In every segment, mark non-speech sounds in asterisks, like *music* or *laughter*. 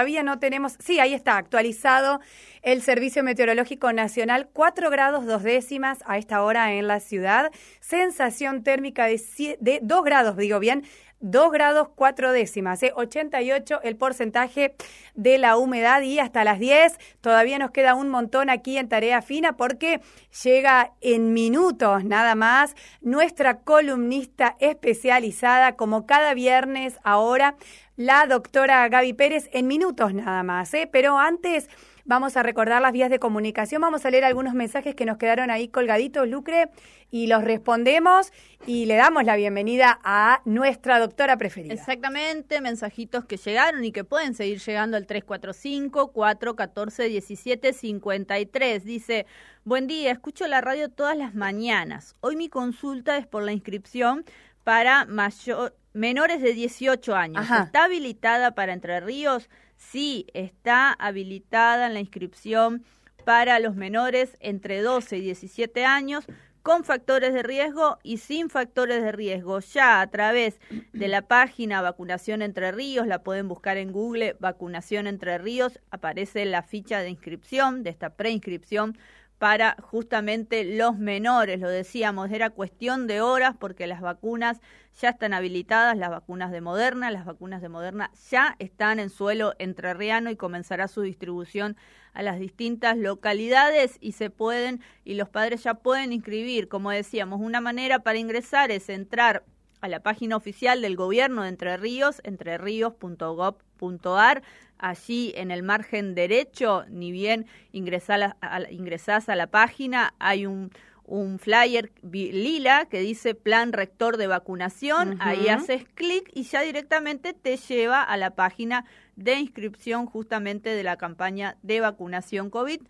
todavía no tenemos, sí, ahí está, actualizado el Servicio Meteorológico Nacional, 4 grados dos décimas a esta hora en la ciudad, sensación térmica de, de 2 grados, digo bien, 2 grados 4 décimas, ¿eh? 88 el porcentaje de la humedad y hasta las 10 todavía nos queda un montón aquí en Tarea Fina porque llega en minutos nada más nuestra columnista especializada como cada viernes ahora, la doctora Gaby Pérez en minutos nada más, ¿eh? pero antes... Vamos a recordar las vías de comunicación. Vamos a leer algunos mensajes que nos quedaron ahí colgaditos, Lucre, y los respondemos y le damos la bienvenida a nuestra doctora preferida. Exactamente, mensajitos que llegaron y que pueden seguir llegando al 345-414-1753. Dice, buen día, escucho la radio todas las mañanas. Hoy mi consulta es por la inscripción para mayor, menores de 18 años. ¿Está habilitada para Entre Ríos? sí está habilitada en la inscripción para los menores entre 12 y 17 años con factores de riesgo y sin factores de riesgo. Ya a través de la página Vacunación Entre Ríos, la pueden buscar en Google Vacunación Entre Ríos, aparece la ficha de inscripción, de esta preinscripción para justamente los menores. Lo decíamos, era cuestión de horas porque las vacunas ya están habilitadas, las vacunas de Moderna, las vacunas de Moderna ya están en suelo entrerriano y comenzará su distribución a las distintas localidades y se pueden y los padres ya pueden inscribir, como decíamos, una manera para ingresar es entrar a la página oficial del gobierno de Entre Ríos, entreríos.gov.ar. Allí en el margen derecho, ni bien ingresás a, ingresás a la página, hay un, un flyer lila que dice Plan Rector de Vacunación. Ahí haces clic y ya directamente te lleva a la página de inscripción justamente de la campaña de vacunación COVID.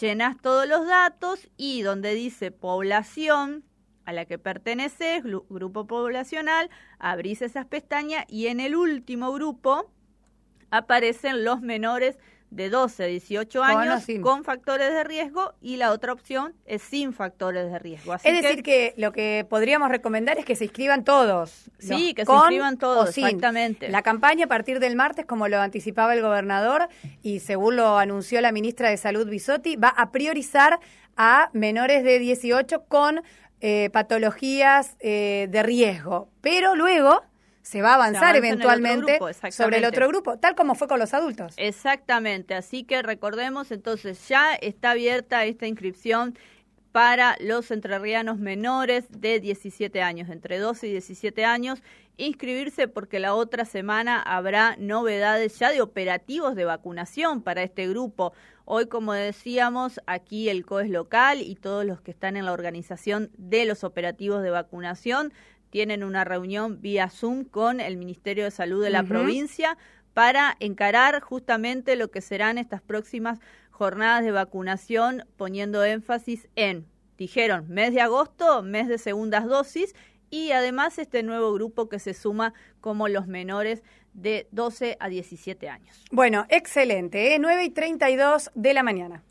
Llenas todos los datos y donde dice población, a la que perteneces, grupo poblacional, abrís esas pestañas y en el último grupo aparecen los menores de 12 a 18 años con, factores de riesgo y la otra opción es sin factores de riesgo. es decir, que lo que podríamos recomendar es que se inscriban todos. Sí, que se inscriban todos, exactamente. La campaña a partir del martes, como lo anticipaba el gobernador y según lo anunció la ministra de Salud Bisotti, va a priorizar a menores de 18 con eh, patologías eh, de riesgo, pero luego se va a avanzar eventualmente sobre el otro grupo, tal como fue con los adultos. Exactamente, así que recordemos entonces, ya está abierta esta inscripción para los entrerrianos menores de 17 años, entre 12 y 17 años, inscribirse porque la otra semana habrá novedades ya de operativos de vacunación para este grupo. Hoy, como decíamos, aquí el COES local y todos los que están en la organización de los operativos de vacunación tienen una reunión vía Zoom con el Ministerio de Salud de la provincia para encarar justamente lo que serán estas próximas jornadas de vacunación, poniendo énfasis en, dijeron, mes de agosto, mes de segundas dosis y además este nuevo grupo que se suma como los menores de 12 a 17 años. Bueno, excelente, ¿eh? 9 y 32 de la mañana.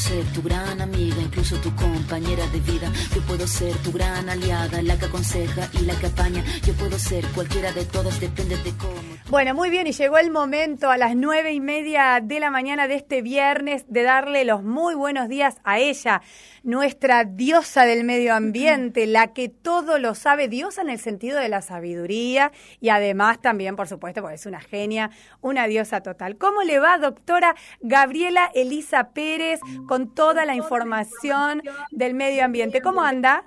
Ser tu gran amiga, incluso tu compañera de vida. Yo puedo ser tu gran aliada, la que aconseja y la que apaña. Yo puedo ser cualquiera de todas, depende de cómo. Bueno, muy bien, y llegó el momento a las nueve y media de la mañana de este viernes de darle los muy buenos días a ella, nuestra diosa del medio ambiente, la que todo lo sabe, diosa en el sentido de la sabiduría y además también, por supuesto, porque es una genia, una diosa total. ¿Cómo le va, doctora Gabriela Elisa Pérez? con toda la información del medio ambiente. ¿Cómo anda?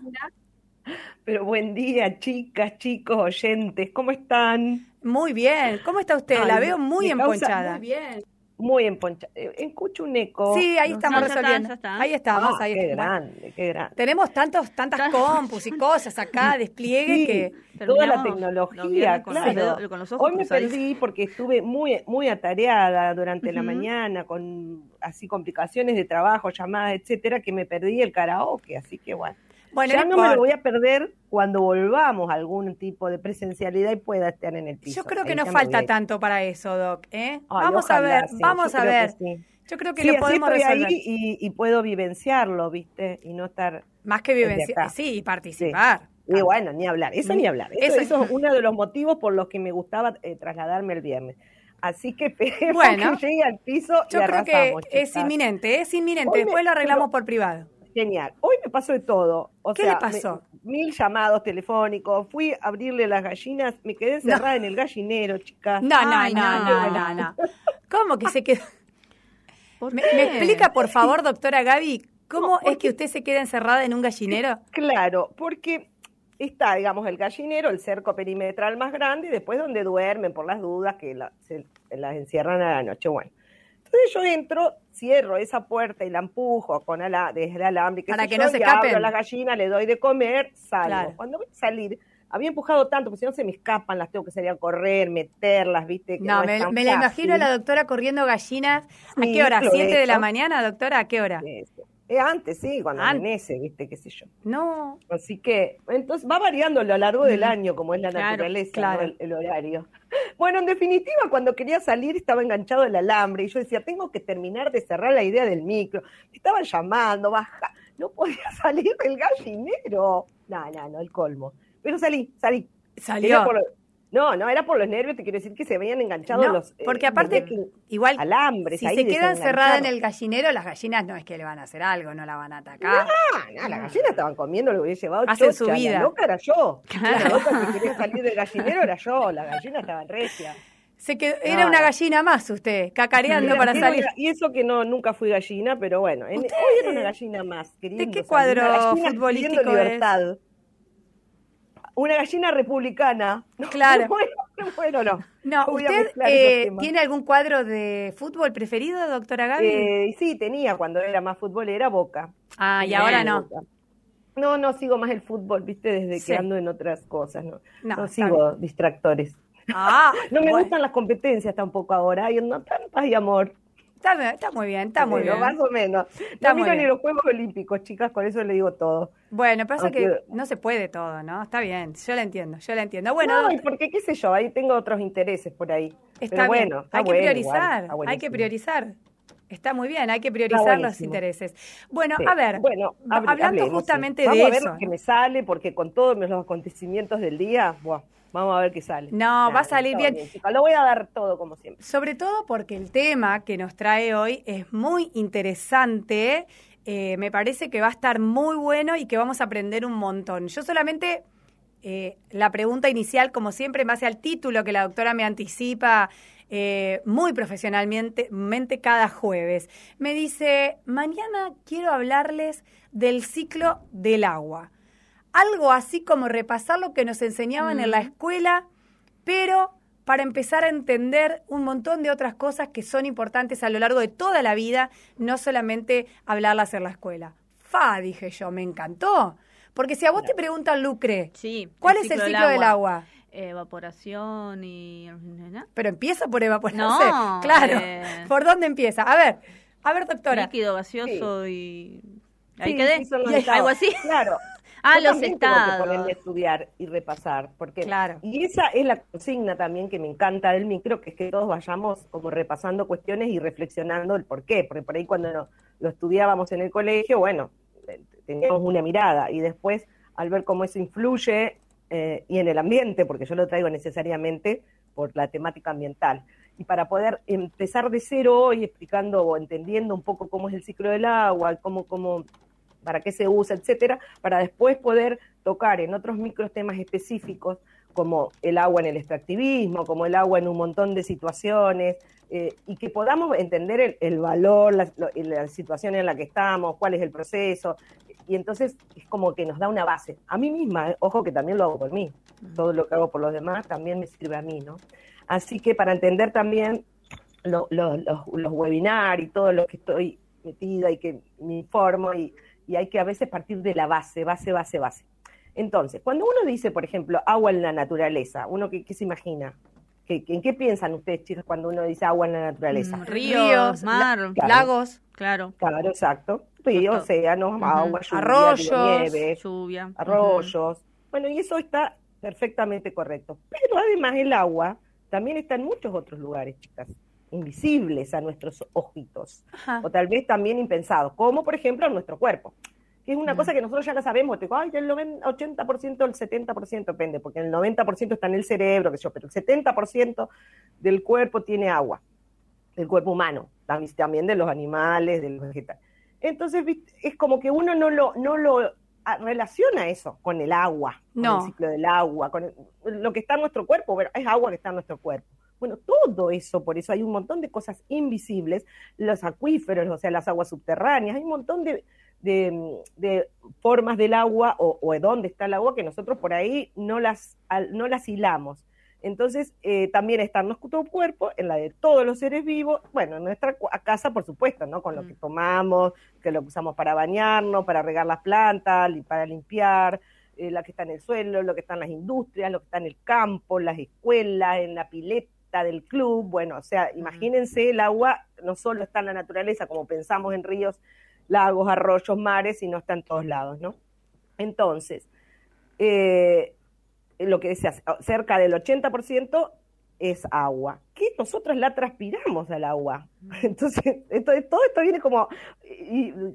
Pero buen día, chicas, chicos, oyentes, ¿cómo están? Muy bien. ¿Cómo está usted? la veo muy emponchada. Muy bien. muy emponchada. Eh, escucho un eco. Sí, ahí estamos resolviendo. Ahí estamos, ah, ahí qué grande, qué grande. Tenemos tantos, tantas compus y cosas acá, *laughs* despliegue que... Toda la tecnología, claro. Hoy me perdí porque estuve muy, muy atareada durante la mañana con así complicaciones de trabajo, llamadas, etcétera, que me perdí el karaoke, así que bueno. Bueno, ya no me lo voy a perder cuando volvamos a algún tipo de presencialidad y pueda estar en el piso. Yo creo que no falta tanto para eso, Doc. ¿eh? vamos a ver, vamos a ver. Yo creo que lo podemos resolver. Ahí y, puedo vivenciarlo, ¿viste? Y no estar. Más que vivenciar, sí, y participar. Y bueno, ni hablar, eso ni hablar. Eso, es uno de los motivos por los que me gustaba eh, trasladarme el viernes. Así que *laughs* esperemos bueno, que llegue al piso. Yo creo que es inminente, es inminente. Después lo arreglamos por privado. Genial. Hoy me pasó de todo. O ¿Qué le pasó? mil llamados telefónicos, fui a abrirle las gallinas, me quedé encerrada en el gallinero, chicas. No, no, no, no, no, ¿Cómo que se quedó? ¿Me, explica, por favor, doctora Gaby, cómo es que usted se queda encerrada en un gallinero? Claro, porque está, digamos, el gallinero, el cerco perimetral más grande, y después donde duermen por las dudas que se las encierran a la noche. Bueno, entonces yo entro, cierro esa puerta y la empujo con ala, desde el alambre. Para que no se escapen. Abro la gallina, le doy de comer, salgo. Cuando voy a salir, había empujado tanto, porque si no se me escapan, las tengo que salir a correr, meterlas, ¿viste? no, me, la imagino a la doctora corriendo gallinas. ¿A qué hora? ¿Siete de la mañana, doctora? ¿A qué hora? Sí, eh, antes, sí, cuando amanece, viste, qué sé yo. No. Así que, entonces va variando a lo largo del año, como es la naturaleza, el, horario. Bueno, en definitiva, cuando quería salir estaba enganchado el alambre y yo decía, tengo que terminar de cerrar la idea del micro. Me estaban llamando, baja, no podía *laughs* salir del gallinero. No, no, no, el colmo. Pero salí, salí. Salió. No, no, era por los nervios, te quiero decir que se veían enganchados los. Eh, porque aparte, igual. Alambres. Si se quedan cerradas en el gallinero, las gallinas no es que le van a hacer algo, no la van a atacar. No, no, las gallinas estaban comiendo lo que hubiese llevado. Hacen su vida. La loca era yo. La loca que quería salir del gallinero era yo. Las gallinas estaban recias. Se quedó, era una gallina más usted, cacareando para salir. y eso que no nunca fui gallina, pero bueno, hoy era una gallina más. ¿De qué cuadro futbolístico libertad. Una gallina republicana. Claro. *laughs* Bueno, no. No, ¿usted eh, tiene algún cuadro de fútbol preferido, doctora Gaby? Eh, sí, tenía cuando era más futbolera Boca. Ah, y ahora no. No, no sigo más el fútbol, viste, desde que ando en otras cosas, no, no, sigo distractores. Ah, *laughs* no me gustan las competencias tampoco ahora, hay no paz y amor. Está, muy bien, está muy bien. Más o menos. no miro ni los Juegos Olímpicos, chicas, con eso le digo todo. Bueno, pasa que no se puede todo, ¿no? Está bien, yo la entiendo, yo la entiendo. Bueno, no, porque qué sé yo, ahí tengo otros intereses por ahí. Está bueno, hay que priorizar, hay que priorizar. Está muy bien, hay que priorizar los intereses. Bueno, a ver, bueno, hablando justamente de eso. a ver qué me sale, porque con todos los acontecimientos del día, buah, Vamos a ver qué sale. No, va a salir bien. Lo voy a dar todo como siempre. Sobre todo porque el tema que nos trae hoy es muy interesante. Eh, me parece que va a estar muy bueno y que vamos a aprender un montón. Yo solamente eh, la pregunta inicial, como siempre, en base al título que la doctora me anticipa eh, muy profesionalmente cada jueves. Me dice, mañana quiero hablarles del ciclo del agua algo así como repasar lo que nos enseñaban en la escuela, pero para empezar a entender un montón de otras cosas que son importantes a lo largo de toda la vida, no solamente hablarlas en la escuela. Fa, dije yo, me encantó. Porque si a vos te preguntan, Lucre, ¿cuál es el ciclo del agua? Evaporación y... Pero empieza por evaporación. No, claro. Eh. ¿Por dónde empieza? A ver, a ver, doctora. Líquido gaseoso y... Ahí quedé. algo así. Claro. Ah, los estados. Que ponerme a estudiar y repasar, porque claro. y esa es la consigna también que me encanta del micro, que es que todos vayamos como repasando cuestiones y reflexionando el por qué, porque por ahí cuando lo, estudiábamos en el colegio, bueno, eh, teníamos una mirada y después al ver cómo eso influye eh, y en el ambiente, porque yo lo traigo necesariamente por la temática ambiental. Y para poder empezar de cero hoy explicando o entendiendo un poco cómo es el ciclo del agua, cómo, cómo para qué se usa, etcétera, para después poder tocar en otros micros temas específicos como el agua en el extractivismo, como el agua en un montón de situaciones, eh, y que podamos entender el, valor, la, situación en la que estamos, cuál es el proceso, y entonces es como que nos da una base. A mí misma, eh, ojo que también lo hago por mí, todo lo que hago por los demás también me sirve a mí, ¿no? Así que para entender también los, los webinars y todo lo que estoy metida y que me informo y, y hay que a veces partir de la base, base, base, base. Entonces, cuando uno dice, por ejemplo, agua en la naturaleza, ¿uno qué, se imagina? ¿Qué, ¿En qué piensan ustedes, chicos, cuando uno dice agua en la naturaleza? Mm, ríos, mar, lagos, claro. Claro, exacto. Ríos, océanos, agua, lluvia, arroyos, lluvia, arroyos. Bueno, y eso está perfectamente correcto. Pero además el agua también está en muchos otros lugares, chicas invisibles a nuestros ojitos, o tal vez también impensados, como por ejemplo nuestro cuerpo, que es una cosa que nosotros ya la sabemos, te digo, ay, el 80%, el 70% depende, porque el 90% está en el cerebro, que yo, pero el 70% del cuerpo tiene agua, del cuerpo humano, también de los animales, de los vegetales. Entonces, es como que uno no lo, no lo relaciona eso con el agua, con el ciclo del agua, con lo que está en nuestro cuerpo, pero es agua que está en nuestro cuerpo. Bueno, todo eso, por eso hay un montón de cosas invisibles, los acuíferos, o sea, las aguas subterráneas, hay un montón de, de, formas del agua o, de dónde está el agua que nosotros por ahí no las, no las hilamos. Entonces, eh, también está en nuestro cuerpo, en la de todos los seres vivos, bueno, en nuestra casa, por supuesto, ¿no? Con lo que mm. tomamos, que lo usamos para bañarnos, para regar las plantas, para limpiar, eh, la que está en el suelo, lo que está en las industrias, lo que está en el campo, las escuelas, en la pileta del club, bueno, o sea, imagínense, el agua no solo está en la naturaleza, como pensamos en ríos, lagos, arroyos, mares, sino está en todos lados, ¿no? Entonces, eh, lo que decía, cerca del 80% es agua, que nosotros la transpiramos al agua. *laughs* Entonces, todo esto viene como,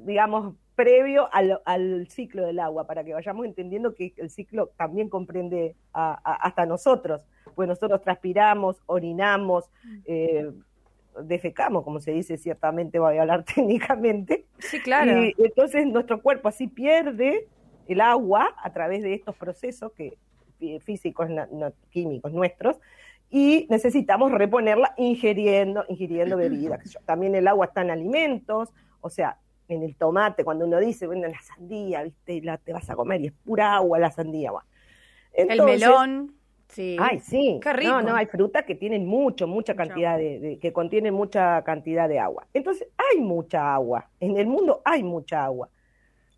digamos, previo al, ciclo del agua, para que vayamos entendiendo que el ciclo también comprende hasta nosotros, pues nosotros transpiramos, orinamos, eh, defecamos, como se dice ciertamente, voy a hablar *laughs* técnicamente. Sí, claro. Y entonces nuestro cuerpo así pierde el agua a través de estos procesos que físicos, no, químicos nuestros, y necesitamos reponerla ingiriendo, ingiriendo *clears throat* bebidas. También el agua está en alimentos, o sea, en el tomate, cuando uno dice, bueno, la sandía, ¿viste? Y la, te vas a comer y es pura agua la sandía. el melón. Sí. Ay, sí. Qué rico. No, no, hay frutas que tienen mucho, mucha cantidad de, que contienen mucha cantidad de agua. Entonces, hay mucha agua. En el mundo hay mucha agua.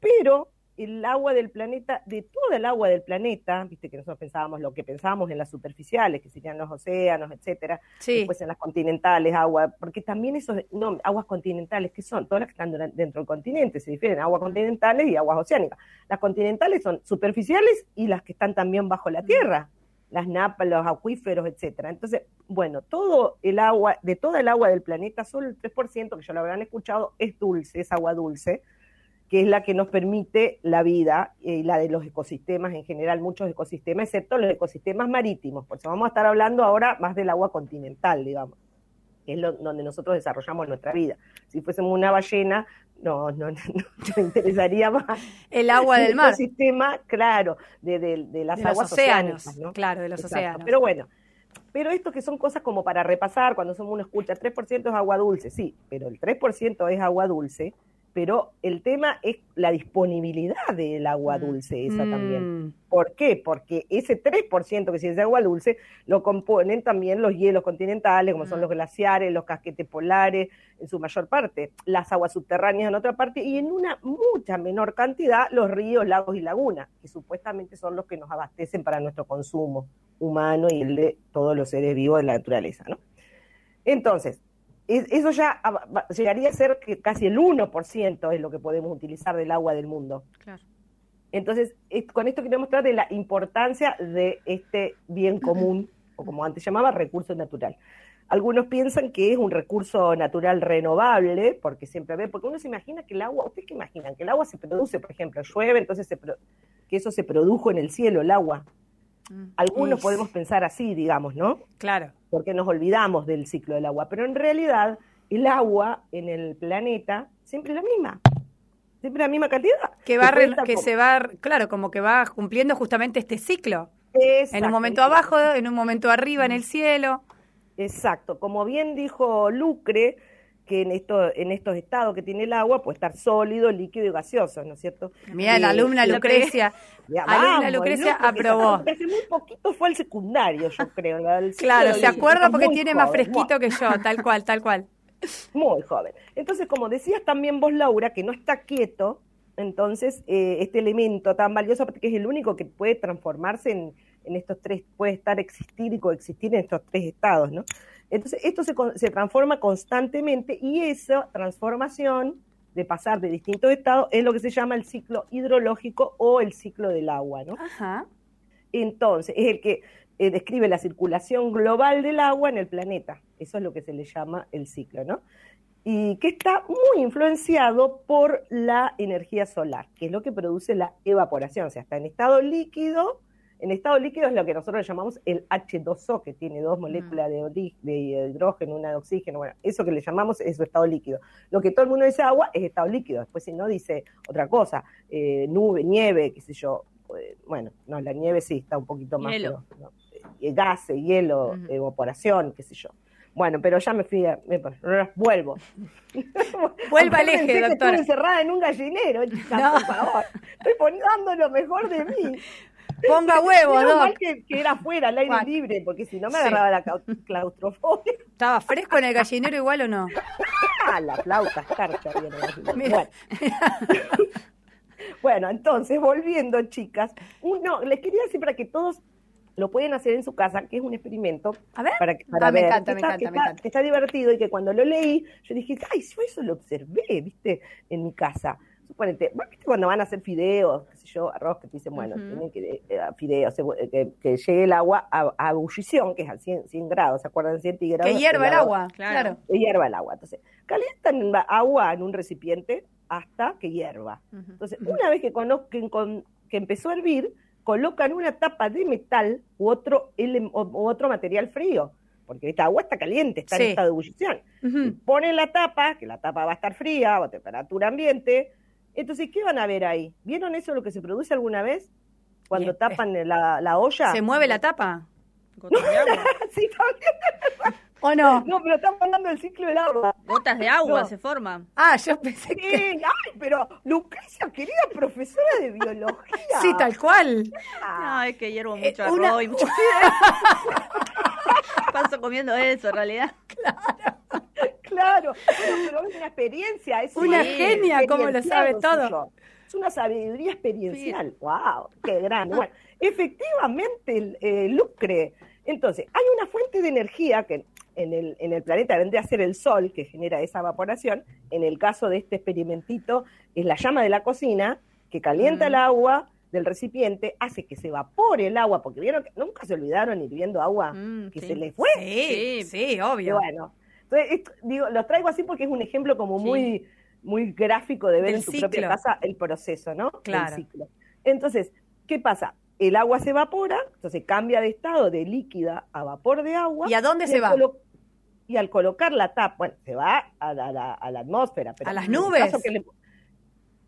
Pero el agua del planeta, de toda el agua del planeta, viste que nosotros pensábamos lo que pensábamos en las superficiales, que serían los océanos, etcétera, después en las continentales, agua, porque también esos, no, aguas continentales, que son? Todas las que están dentro del continente, se difieren aguas continentales y aguas oceánicas. Las continentales son superficiales y las que están también bajo la tierra, las napas, los acuíferos, etcétera. Entonces, bueno, todo el agua, de toda el agua del planeta, solo el 3%, que ya lo habrán escuchado, es dulce, es agua dulce que es la que nos permite la vida y la de los ecosistemas en general, muchos ecosistemas, excepto los ecosistemas marítimos. Por eso vamos a estar hablando ahora más del agua continental, digamos, que es donde nosotros desarrollamos nuestra vida. Si fuésemos una ballena, no, no, *laughs* no, me interesaría más. El agua del mar. El ecosistema, claro, de, de, las aguas océanos. Claro, de los océanos. Pero bueno, pero esto que son cosas como para repasar, cuando uno escucha 3% es agua dulce, sí, pero el 3% es agua dulce, pero el tema es la disponibilidad del agua mm. dulce, esa también. Mm. ¿Por qué? Porque ese 3% que si es de agua dulce lo componen también los hielos continentales, como son mm. los glaciares, los casquetes polares, en su mayor parte, las aguas subterráneas en otra parte, y en una mucha menor cantidad los ríos, lagos y lagunas, que supuestamente son los que nos abastecen para nuestro consumo humano y el de todos los seres vivos de la naturaleza, ¿no? Entonces, eso ya llegaría a ser que casi el 1% es lo que podemos utilizar del agua del mundo. Entonces, con esto quiero mostrar de la importancia de este bien *clears throat* común, o como antes llamaba, recurso natural. Algunos piensan que es un recurso natural renovable, porque siempre ve, porque uno se imagina que el agua, ¿ustedes qué imaginan? Que el agua se produce, por ejemplo, llueve, entonces que eso se produjo en el cielo, el agua. Mm. Algunos podemos pensar así, digamos, ¿no? Claro. Porque nos olvidamos del ciclo del agua, pero en realidad el agua en el planeta siempre es la misma. Siempre la misma cantidad. Que va que se va, claro, como que va cumpliendo justamente este ciclo. En un momento abajo, en un momento arriba en el cielo. Exacto. Como bien dijo Lucre, que en, esto, en estos estados que tiene el agua puede estar sólido, líquido y gasoso, ¿no es cierto? Mira, la alumna Lucrecia, alumna Lucrecia aprobó. Hace muy poquito fue el secundario, yo creo. claro, se acuerda porque tiene más fresquito que yo, tal cual, tal cual. *laughs* Muy joven. Entonces, como decías también vos, Laura, que no está quieto, entonces eh, este elemento tan valioso, porque es el único que puede transformarse en, en estos tres, puede estar existir y coexistir en estos tres estados, ¿no? Entonces, esto se, se transforma constantemente y esa transformación de pasar de distintos estados es lo que se llama el ciclo hidrológico o el ciclo del agua, ¿no? Ajá. Entonces, es el que eh, describe la circulación global del agua en el planeta. Eso es lo que se le llama el ciclo, ¿no? Y que está muy influenciado por la energía solar, que es lo que produce la evaporación. O sea, está en estado líquido, en estado líquido es lo que nosotros llamamos el H2O, que tiene dos moléculas de, de, hidrógeno, una de oxígeno. Bueno, eso que le llamamos es su estado líquido. Lo que todo el mundo dice agua es estado líquido. Después, si no, dice otra cosa, eh, nube, nieve, qué sé yo. Eh, bueno, no, la nieve sí está un poquito más. Hielo. Eh, gas, hielo, evaporación, qué sé yo. Bueno, pero ya me fui, a, me, vuelvo. *laughs* Vuelva al eje, doctora. Estoy encerrada en un gallinero, chica, por favor. Estoy dando lo mejor de mí. *laughs* Ponga *laughs* huevo, ¿no? que, que, era afuera, al aire libre, porque si no me agarraba la claustrofobia. ¿Estaba fresco en el gallinero igual o no? *laughs* ah, la flauta escarcha bien Bueno. *laughs* bueno, entonces, volviendo, chicas, uno, les quería decir para que todos lo pueden hacer en su casa, que es un experimento. A ver, para, para ah, me encanta, me encanta, me encanta. Que está divertido y que cuando lo leí, yo dije, ay, yo eso lo observé, viste, en mi casa suponete, cuando van a hacer fideos, qué sé yo, arroz, que te dicen, bueno, tienen que, eh, eh, fideos, eh, que, llegue el agua a, ebullición, que es a 100, 100 grados, ¿se acuerdan? 100 grados. Que hierva el, agua, claro. Que hierva el agua. Entonces, calientan agua en un recipiente hasta que hierva. Entonces, una vez que, conozcan, que empezó a hervir, colocan una tapa de metal u otro, u otro material frío porque esta agua está caliente, está en estado de ebullición. Ponen la tapa, que la tapa va a estar fría o a temperatura ambiente, entonces, ¿qué van a ver ahí? ¿Vieron eso lo que se produce alguna vez? Cuando tapan la, la, olla. ¿Se mueve la tapa? *laughs* sí, también. ¿O no? No, pero estamos hablando del ciclo del agua. Gotas de agua se forman. Ah, yo pensé que... Ay, pero Lucrecia, querida profesora de biología. Sí, tal cual. No, es que hiervo mucho eh, arroz y mucho... *laughs* Paso comiendo eso, en realidad. Claro. Claro, pero es una experiencia. Es una genia, como lo sabe todo. Es una sabiduría experiencial. ¡Wow! ¡Qué grande! Bueno, efectivamente, el, lucre. Entonces, hay una fuente de energía que en el, en el planeta vendría a ser el sol que genera esa evaporación. En el caso de este experimentito, es la llama de la cocina que calienta el agua del recipiente, hace que se evapore el agua, porque vieron que nunca se olvidaron hirviendo agua mm, que se les fue. Sí, sí, obvio. bueno, entonces, digo, los traigo así porque es un ejemplo como muy, muy gráfico de ver en tu propia casa el proceso, ¿no? Claro. ciclo. Entonces, ¿qué pasa? El agua se evapora, entonces cambia de estado de líquida a vapor de agua. ¿Y a dónde se va? Y al colocar la tapa, bueno, se va a la, atmósfera. Pero ¿A las nubes?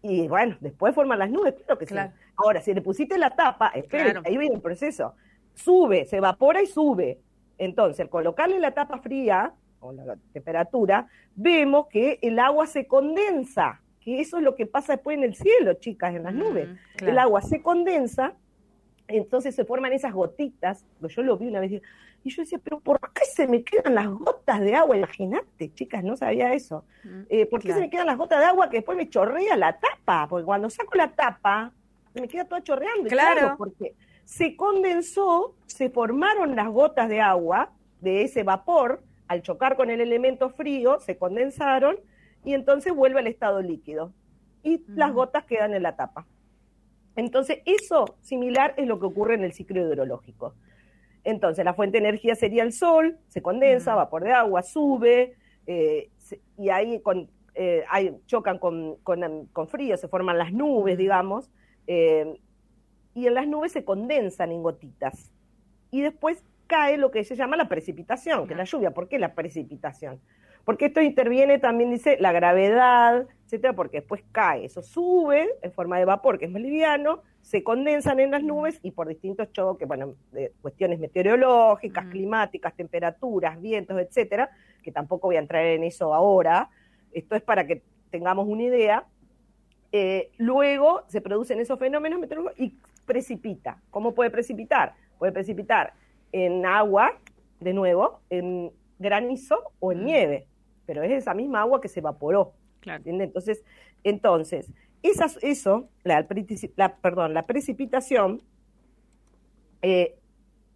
y bueno, después forman las nubes, claro que sí. Ahora, si le pusiste la tapa, espera, ahí viene el proceso. Sube, se evapora y sube. Entonces, al colocarle la tapa fría, o la temperatura, vemos que el agua se condensa, que eso es lo que pasa después en el cielo, chicas, en las nubes. El agua se condensa, entonces se forman esas gotitas, yo lo vi una vez, y yo decía, pero ¿por qué se me quedan las gotas de agua? Imagínate, chicas, no sabía eso. Eh, ¿Por qué se me quedan las gotas de agua que después me chorrea la tapa? Porque cuando saco la tapa, me queda todo chorreando. Claro. porque se condensó, se formaron las gotas de agua de ese vapor, al chocar con el elemento frío, se condensaron y entonces vuelve al estado líquido. Y las gotas quedan en la tapa. Entonces, eso similar es lo que ocurre en el ciclo hidrológico. Entonces, la fuente de energía sería el sol, se condensa, vapor de agua, sube, eh, y ahí con, eh, chocan con, con, frío, se forman las nubes, digamos, eh, y en las nubes se condensan en gotitas. Y después cae lo que se llama la precipitación, que es la lluvia. ¿Por qué la precipitación? Porque esto interviene también, dice, la gravedad, etcétera, porque después cae, eso sube en forma de vapor, que es más liviano, se condensan en las nubes y por distintos choques, bueno, de cuestiones meteorológicas, climáticas, temperaturas, vientos, etcétera, que tampoco voy a entrar en eso ahora. Esto es para que tengamos una idea. Eh, luego se producen esos fenómenos meteorológicos y precipita. ¿Cómo puede precipitar? Puede precipitar en agua, de nuevo, en granizo o en nieve, pero es esa misma agua que se evaporó. Entonces, entonces eso, la, perdón, la precipitación eh,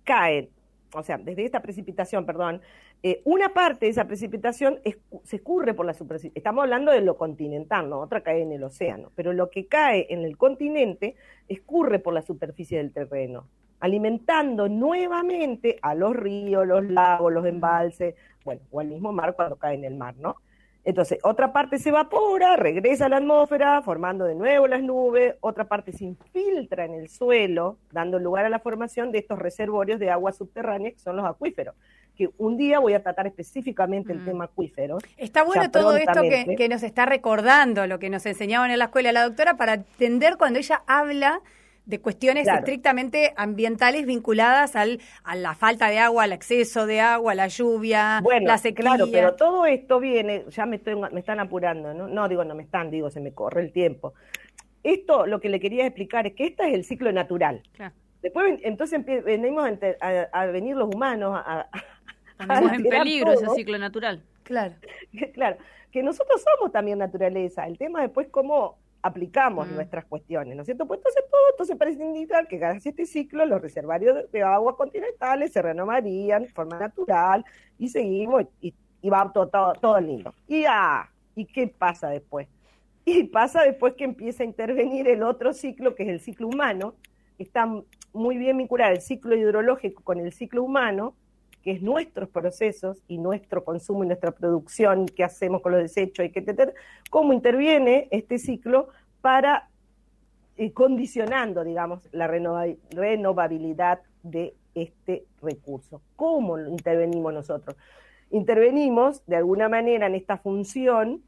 cae, o sea, desde esta precipitación, perdón, eh, una parte de esa precipitación se escurre por la superficie. Estamos hablando de lo continental, ¿no? Otra cae en el océano. Pero lo que cae en el continente escurre por la superficie del terreno, alimentando nuevamente a los ríos, los lagos, los embalses, bueno, o al mismo mar cuando cae en el mar, ¿no? Entonces, otra parte se evapora, regresa a la atmósfera, formando de nuevo las nubes, otra parte se infiltra en el suelo, dando lugar a la formación de estos reservorios de agua subterránea, que son los acuíferos que un día voy a tratar específicamente el mm. tema acuífero. Está bueno todo esto que, nos está recordando, lo que nos enseñaban en la escuela la doctora, para entender cuando ella habla de cuestiones estrictamente ambientales vinculadas al, a la falta de agua, al exceso de agua, la lluvia, la sequía. Claro, pero todo esto viene, ya me, estoy, me están apurando, ¿no? No, digo, no me están, digo, se me corre el tiempo. Esto lo que le quería explicar es que este es el ciclo natural. Después, entonces venimos a, venir los humanos a, Estamos en peligro ese ciclo natural. Claro. *laughs* claro, que nosotros somos también naturaleza. El tema después cómo aplicamos mm. nuestras cuestiones, ¿no es cierto? Pues entonces todo esto se parece indicar que cada este ciclo los reservarios de agua continentales se renovarían de forma natural y seguimos y, va todo, todo, todo, lindo. Y, ah, ¿y qué pasa después? *laughs* Y pasa después que empieza a intervenir el otro ciclo, que es el ciclo humano, está muy bien vinculado el ciclo hidrológico con el ciclo humano, que es nuestros procesos y nuestro consumo y nuestra producción, qué hacemos con los desechos y qué, cómo interviene este ciclo para eh, condicionando, digamos, la renovabilidad de este recurso. ¿Cómo intervenimos nosotros? Intervenimos de alguna manera en esta función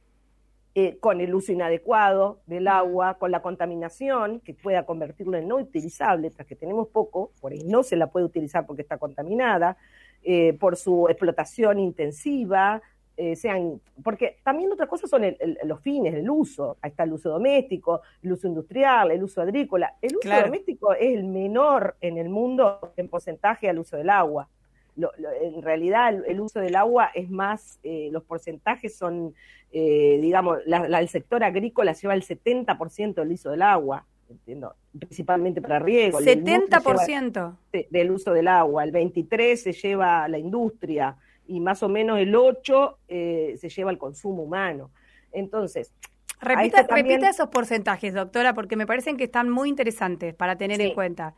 eh, con el uso inadecuado del agua, con la contaminación, que pueda convertirlo en no utilizable, tras que tenemos poco, por ahí no se la puede utilizar porque está contaminada, eh, por su explotación intensiva, eh, sean, porque también otra cosa son los fines, el uso, ahí está el uso doméstico, el uso industrial, el uso agrícola. El uso doméstico es el menor en el mundo en porcentaje al uso del agua. en realidad el, uso del agua es más, eh, los porcentajes son, digamos, el sector agrícola lleva el 70% del uso del agua entiendo, principalmente para riego. 70% del uso del agua, el 23% se lleva la industria y más o menos el 8% eh, se lleva el consumo humano. Entonces, Repita, esos porcentajes, doctora, porque me parecen que están muy interesantes para tener en cuenta.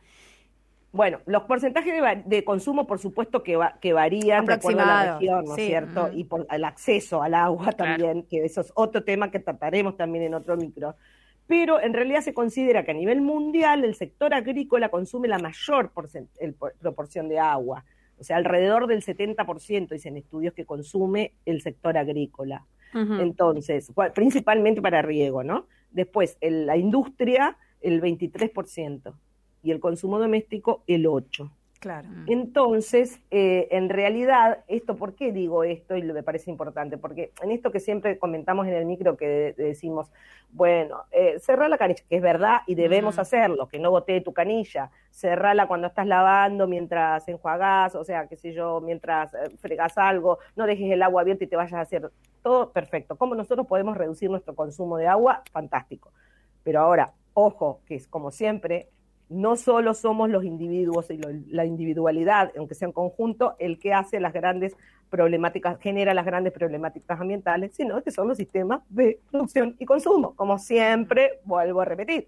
Bueno, los porcentajes de, consumo, por supuesto, que, que varían de acuerdo a la región, ¿no es cierto? Y por el acceso al agua también, que eso es otro tema que trataremos también en otro micro pero en realidad se considera que a nivel mundial el sector agrícola consume la mayor proporción de agua, o sea, alrededor del 70% dicen estudios que consume el sector agrícola. Entonces, principalmente para riego, ¿no? Después, la industria, el 23%, y el consumo doméstico, el 8%. Claro. Mm. Entonces, eh, en realidad, esto, ¿por qué digo esto? Y me parece importante, porque en esto que siempre comentamos en el micro que decimos, bueno, eh, cerrar la canilla, que es verdad y debemos mm. hacerlo, que no botee tu canilla, cerrala cuando estás lavando, mientras enjuagás, o sea, qué sé yo, mientras eh, fregas algo, no dejes el agua abierta y te vayas a hacer todo perfecto. ¿Cómo nosotros podemos reducir nuestro consumo de agua? Fantástico. Pero ahora, ojo, que es como siempre, no solo somos los individuos y la individualidad, aunque sea en conjunto, el que hace las grandes problemáticas, genera las grandes problemáticas ambientales, sino que son los sistemas de producción y consumo, como siempre vuelvo a repetir.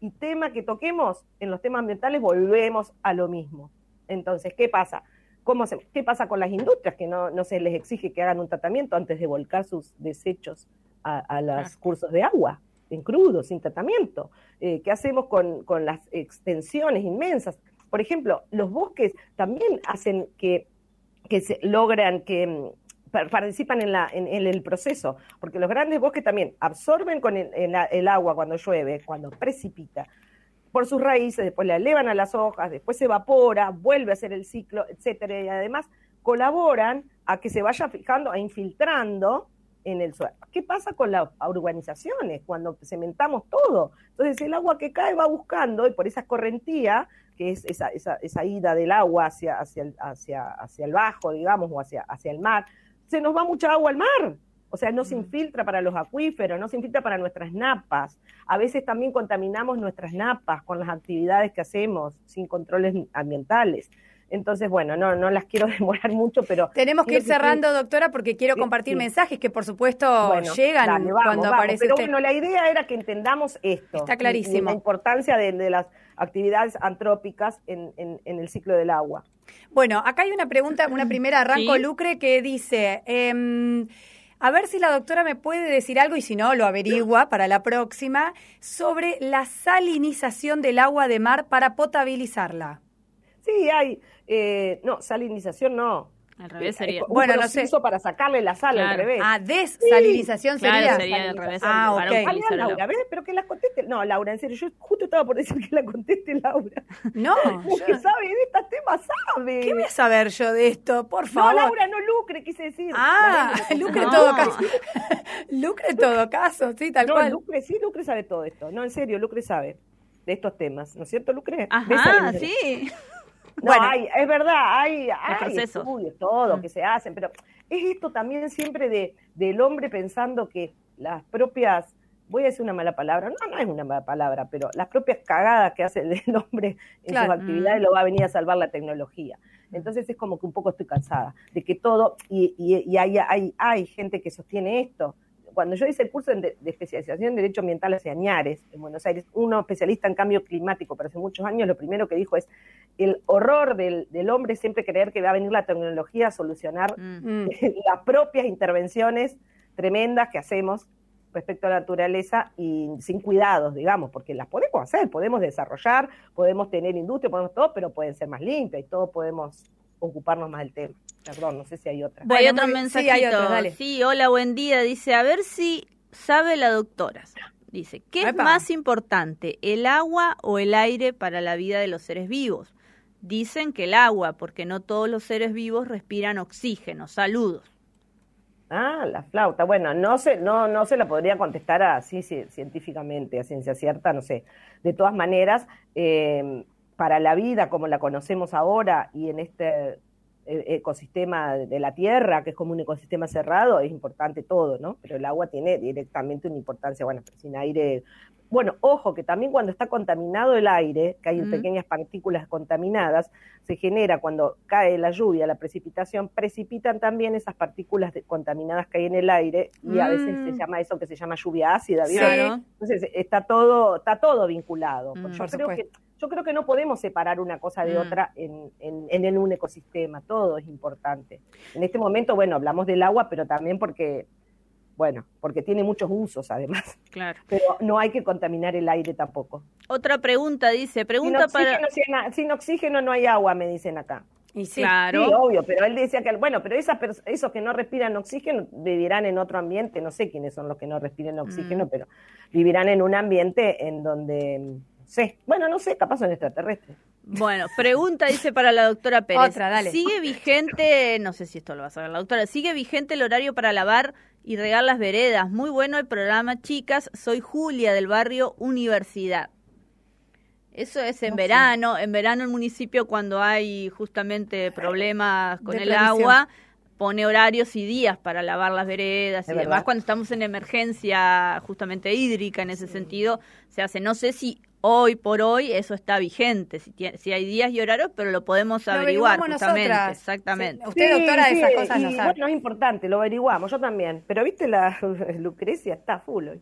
Y tema que toquemos en los temas ambientales, volvemos a lo mismo. Entonces, ¿qué pasa? ¿Cómo se, ¿Qué pasa con las industrias que no, se les exige que hagan un tratamiento antes de volcar sus desechos a los cursos de agua? Crudo, sin tratamiento. Eh, ¿Qué hacemos con, las extensiones inmensas? Por ejemplo, los bosques también hacen que, que se logran que, participan en, la, en, el proceso, porque los grandes bosques también absorben con el, agua cuando llueve, cuando precipita, por sus raíces, después la elevan a las hojas, después se evapora, vuelve a hacer el ciclo, etcétera, y además colaboran a que se vaya fijando e infiltrando en el suelo. ¿Qué pasa con las urbanizaciones cuando cementamos todo? Entonces el agua que cae va buscando y por esa escorrentía, que es esa, esa, esa ida del agua hacia, hacia, el, hacia, hacia el bajo, digamos, o hacia, hacia el mar, se nos va mucha agua al mar. O sea, no se mm. infiltra para los acuíferos, no se infiltra para nuestras napas. A veces también contaminamos nuestras napas con las actividades que hacemos sin controles ambientales. Entonces, bueno, no, no las quiero *laughs* demorar mucho, pero... Tenemos que ir cerrando, doctora, porque quiero compartir mensajes que, por supuesto, llegan cuando aparece Pero bueno, la idea era que entendamos esto. Está clarísimo. la importancia de, las actividades antrópicas en, el ciclo del agua. Bueno, acá hay una pregunta, una primera *clears throat* arranco, Lucre, que dice... Em, a ver si la doctora me puede decir algo, y si no, lo averigua *clears throat* para la próxima, sobre la salinización del agua de mar para potabilizarla. Sí, hay, eh, no, salinización no. Al revés sería. Eh, bueno, no sé. para sacarle la sal al revés. Ah, desalinización sería. Claro, sería al revés. Ah, ok. Laura, ¿ves? Pero que la conteste. No, Laura, en serio, yo justo estaba por decir que la conteste Laura. *laughs* No. Porque sabe de estos temas, sabe. ¿Qué voy a saber yo de esto? Por favor. No, Laura, no lucre, quise decir. Ah, *laughs* lucre en todo caso. *laughs* lucre en todo caso, sí, tal no, cual. Lucre, sí, Lucre sabe todo esto. No, en serio, Lucre sabe de estos temas, ¿no es cierto, Lucre? Ajá, sí. No, hay, es verdad, hay, hay estudios, todo, mm. que se hacen, pero es esto también siempre de, del hombre pensando que las propias, voy a decir una mala palabra, no, no es una mala palabra, pero las propias cagadas que hace el *laughs* hombre en sus actividades mm. lo va a venir a salvar la tecnología. Entonces es como que un poco estoy cansada de que todo, y, y, y hay, hay, hay gente que sostiene esto, cuando yo hice el curso de, especialización en Derecho Ambiental hacia Añares, en Buenos Aires, uno especialista en cambio climático, pero hace muchos años, lo primero que dijo es el horror del, hombre siempre creer que va a venir la tecnología a solucionar mm. *laughs* las propias intervenciones tremendas que hacemos respecto a la naturaleza y sin cuidados, digamos, porque las podemos hacer, podemos desarrollar, podemos tener industria, podemos todo, pero pueden ser más limpias y todo podemos ocuparnos más del tema. Perdón, no sé si hay otra. hay otro mensajito. Sí, hola, buen día. Dice, a ver si sabe la doctora. Dice, ¿qué es más importante, el agua o el aire para la vida de los seres vivos? Dicen que el agua, porque no todos los seres vivos respiran oxígeno. Saludos. Ah, la flauta. Bueno, no se, no, no se la podría contestar así científicamente, a ciencia cierta, no sé. De todas maneras, eh, para la vida como la conocemos ahora y en este ecosistema de la Tierra, que es como un ecosistema cerrado, es importante todo, ¿no? Pero el agua tiene directamente una importancia, bueno, sin aire. Bueno, ojo, que también cuando está contaminado el aire, que hay pequeñas partículas contaminadas, se genera cuando cae la lluvia, la precipitación, precipitan también esas partículas contaminadas que hay en el aire y a veces se mm. llama eso que se llama lluvia ácida, Entonces está todo, está todo vinculado. Mm, yo creo que yo creo que no podemos separar una cosa de mm. otra en, en, un ecosistema, todo es importante. En este momento, bueno, hablamos del agua, pero también porque, bueno, porque tiene muchos usos además. Claro. Pero no hay que contaminar el aire tampoco. Otra pregunta dice, pregunta para... Sin oxígeno no hay agua, me dicen acá. Y sí, claro. Sí, obvio, pero él decía que, bueno, pero esas, esos que no respiran oxígeno vivirán en otro ambiente, no sé quiénes son los que no respiran oxígeno, mm. pero vivirán en un ambiente en donde Sí, bueno, no sé, capaz son extraterrestres. Bueno, pregunta dice para la doctora Pérez. Otra, dale. ¿Sigue vigente, no sé si esto lo va a saber la doctora, sigue vigente el horario para lavar y regar las veredas? Muy bueno el programa, chicas. Soy Julia del barrio Universidad. Eso es en verano. En verano el municipio cuando hay justamente problemas con el agua pone horarios y días para lavar las veredas y demás. Cuando estamos en emergencia justamente hídrica en ese sentido, se hace. No sé si hoy por hoy eso está vigente, si, si hay días y horarios, pero lo podemos averiguar justamente. Exactamente. Usted, doctora, de esas cosas no sabe. Bueno, es importante, lo averiguamos, yo también. Pero viste, la *laughs* Lucrecia está full hoy.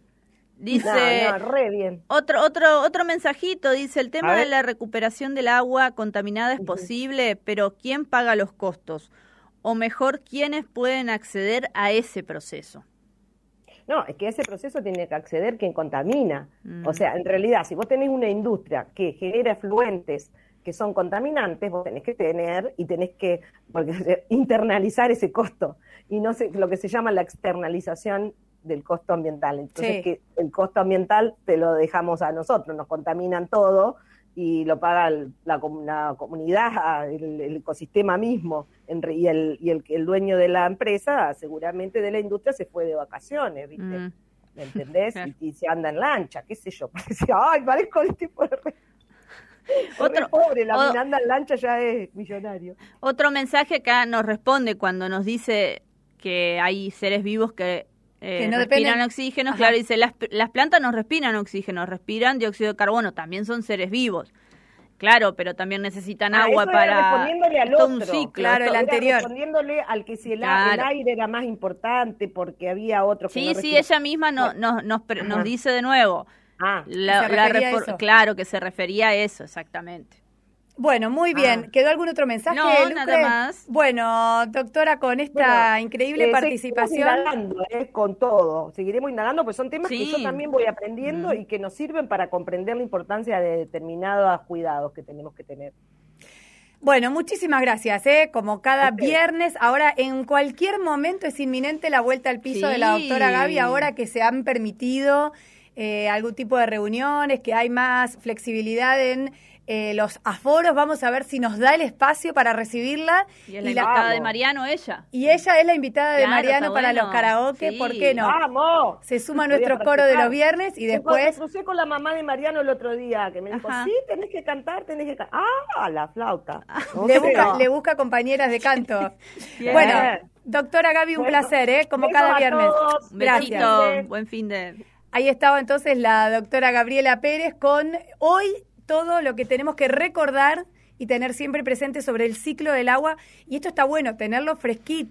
Dice re bien. otro otro otro mensajito dice el tema de la recuperación del agua contaminada es posible, pero ¿quién paga los costos? O mejor, ¿quiénes pueden acceder a ese proceso? No, es que ese proceso tiene que acceder quien contamina. O mm. sea, en realidad, si vos tenés una industria que genera efluentes que son contaminantes, vos tenés que tener y tenés que porque, *laughs* internalizar ese costo y no sé, lo que se llama la externalización del costo ambiental. Entonces, que el costo ambiental te lo dejamos a nosotros, nos contaminan todo y lo paga la, comunidad, el, ecosistema mismo, y, el, y el, el, dueño de la empresa, seguramente de la industria, se fue de vacaciones, ¿viste? Mm. ¿Me entendés? *laughs* y, se anda en lancha, qué sé yo. *laughs* Parecía, ay, parezco el tipo de... *laughs* Otro, pobre, la anda en lancha ya es millonario. Otro mensaje acá nos responde cuando nos dice que hay seres vivos que eh, no respiran oxígeno, claro, dice, las, las plantas no respiran oxígeno, respiran dióxido de carbono, también son seres vivos. Claro, pero también necesitan ah, agua para respondiéndole al otro, claro, el anterior. Respondiéndole al que si el, aire era más importante porque había otro que Sí, sí, ella misma no, nos, nos dice de nuevo. Ah, la, claro que se refería a eso, exactamente. Bueno, muy bien. Ah. ¿Quedó algún otro mensaje? No, nada más. Bueno, doctora, con esta increíble eh, participación. indagando eh, con todo. Seguiremos indagando, pues son temas que yo también voy aprendiendo y que nos sirven para comprender la importancia de determinados cuidados que tenemos que tener. Bueno, muchísimas gracias. ¿eh? Como cada viernes, ahora en cualquier momento es inminente la vuelta al piso de la doctora Gaby, ahora que se han permitido eh, algún tipo de reuniones, que hay más flexibilidad en eh, los aforos, vamos a ver si nos da el espacio para recibirla. Y es la invitada de Mariano, ella. Y ella es la invitada de Mariano para los karaoke, ¿por qué no? ¡Vamos! Se suma a nuestro coro de los viernes y después... Me crucé con la mamá de Mariano el otro día, que me dijo, sí, tenés que cantar, tenés que cantar. ¡Ah, la flauta! le, busca, le, busca, compañeras de canto. *laughs* bueno, doctora Gaby, un placer, ¿eh? Como cada viernes. Gracias. buen fin de... Ahí estaba entonces la doctora Gabriela Pérez con hoy todo lo que tenemos que recordar y tener siempre presente sobre el ciclo del agua. Y esto está bueno, tenerlo fresquito,